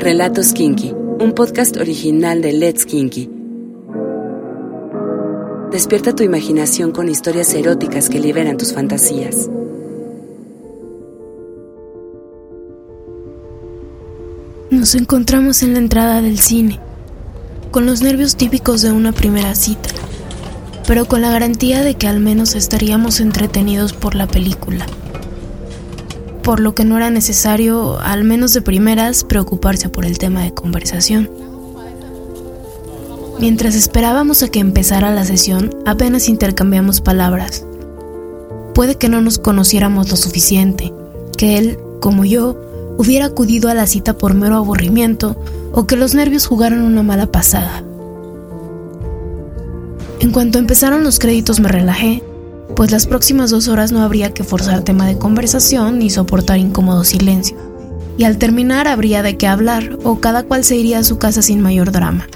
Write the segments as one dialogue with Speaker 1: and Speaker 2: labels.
Speaker 1: Relatos Kinky, un podcast original de Let's Kinky. Despierta tu imaginación con historias eróticas que liberan tus fantasías.
Speaker 2: Nos encontramos en la entrada del cine, con los nervios típicos de una primera cita, pero con la garantía de que al menos estaríamos entretenidos por la película por lo que no era necesario, al menos de primeras, preocuparse por el tema de conversación. Mientras esperábamos a que empezara la sesión, apenas intercambiamos palabras. Puede que no nos conociéramos lo suficiente, que él, como yo, hubiera acudido a la cita por mero aburrimiento o que los nervios jugaron una mala pasada. En cuanto empezaron los créditos me relajé pues las próximas dos horas no habría que forzar tema de conversación ni soportar incómodo silencio. Y al terminar habría de qué hablar, o cada cual se iría a su casa sin mayor drama.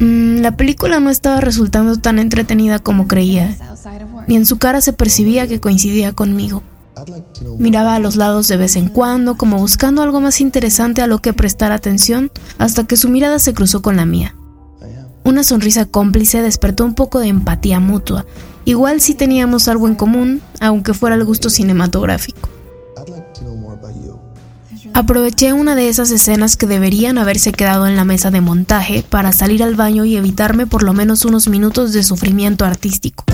Speaker 2: Mm, la película no estaba resultando tan entretenida como creía, ni en su cara se percibía que coincidía conmigo. Miraba a los lados de vez en cuando, como buscando algo más interesante a lo que prestar atención, hasta que su mirada se cruzó con la mía. Una sonrisa cómplice despertó un poco de empatía mutua. Igual si teníamos algo en común, aunque fuera el gusto cinematográfico. Aproveché una de esas escenas que deberían haberse quedado en la mesa de montaje para salir al baño y evitarme por lo menos unos minutos de sufrimiento artístico.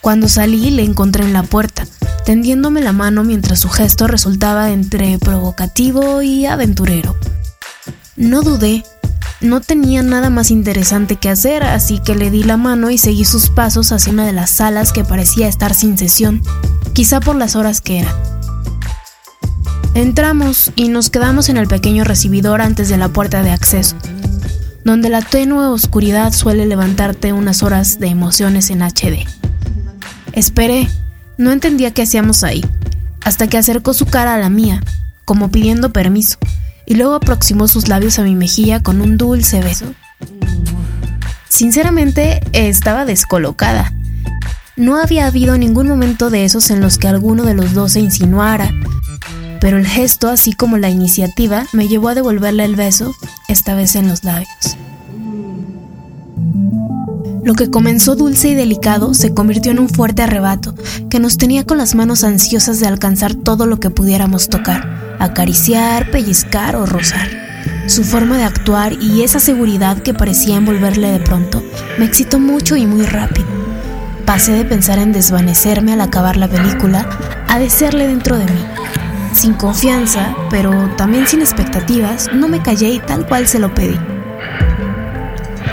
Speaker 2: Cuando salí le encontré en la puerta, tendiéndome la mano mientras su gesto resultaba entre provocativo y aventurero. No dudé no tenía nada más interesante que hacer, así que le di la mano y seguí sus pasos hacia una de las salas que parecía estar sin sesión, quizá por las horas que eran. Entramos y nos quedamos en el pequeño recibidor antes de la puerta de acceso, donde la tenue oscuridad suele levantarte unas horas de emociones en HD. Esperé, no entendía qué hacíamos ahí, hasta que acercó su cara a la mía, como pidiendo permiso y luego aproximó sus labios a mi mejilla con un dulce beso. Sinceramente, estaba descolocada. No había habido ningún momento de esos en los que alguno de los dos se insinuara, pero el gesto, así como la iniciativa, me llevó a devolverle el beso, esta vez en los labios. Lo que comenzó dulce y delicado se convirtió en un fuerte arrebato que nos tenía con las manos ansiosas de alcanzar todo lo que pudiéramos tocar acariciar, pellizcar o rozar. Su forma de actuar y esa seguridad que parecía envolverle de pronto me excitó mucho y muy rápido. Pasé de pensar en desvanecerme al acabar la película a desearle dentro de mí. Sin confianza, pero también sin expectativas, no me callé y tal cual se lo pedí.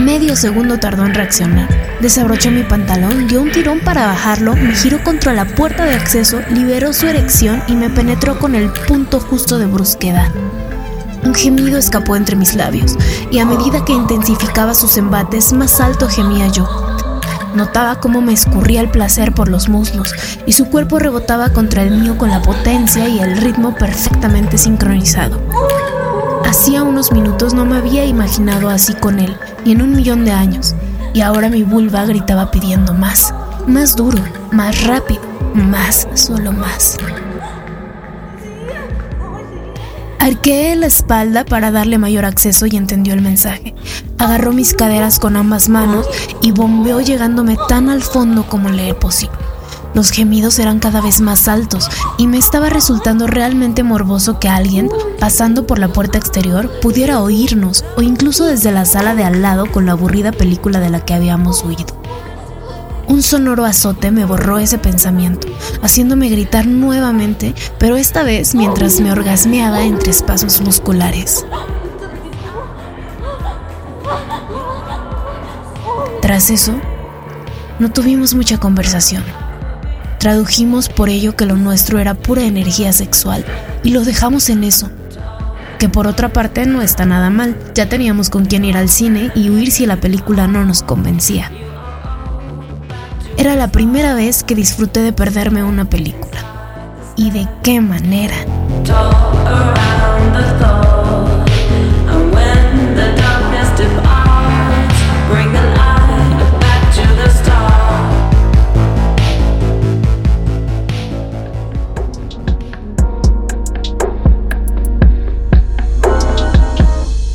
Speaker 2: Medio segundo tardó en reaccionar. Desabrochó mi pantalón, dio un tirón para bajarlo, me giró contra la puerta de acceso, liberó su erección y me penetró con el punto justo de brusquedad. Un gemido escapó entre mis labios, y a medida que intensificaba sus embates, más alto gemía yo. Notaba cómo me escurría el placer por los muslos, y su cuerpo rebotaba contra el mío con la potencia y el ritmo perfectamente sincronizado. Hacía unos minutos no me había imaginado así con él, y en un millón de años, y ahora mi vulva gritaba pidiendo más, más duro, más rápido, más, solo más. Arqueé la espalda para darle mayor acceso y entendió el mensaje. Agarró mis caderas con ambas manos y bombeó llegándome tan al fondo como le era posible. Los gemidos eran cada vez más altos y me estaba resultando realmente morboso que alguien, pasando por la puerta exterior, pudiera oírnos o incluso desde la sala de al lado con la aburrida película de la que habíamos huido. Un sonoro azote me borró ese pensamiento, haciéndome gritar nuevamente, pero esta vez mientras me orgasmeaba entre espacios musculares. Tras eso, no tuvimos mucha conversación. Tradujimos por ello que lo nuestro era pura energía sexual y lo dejamos en eso. Que por otra parte no está nada mal, ya teníamos con quién ir al cine y huir si la película no nos convencía. Era la primera vez que disfruté de perderme una película. ¿Y de qué manera?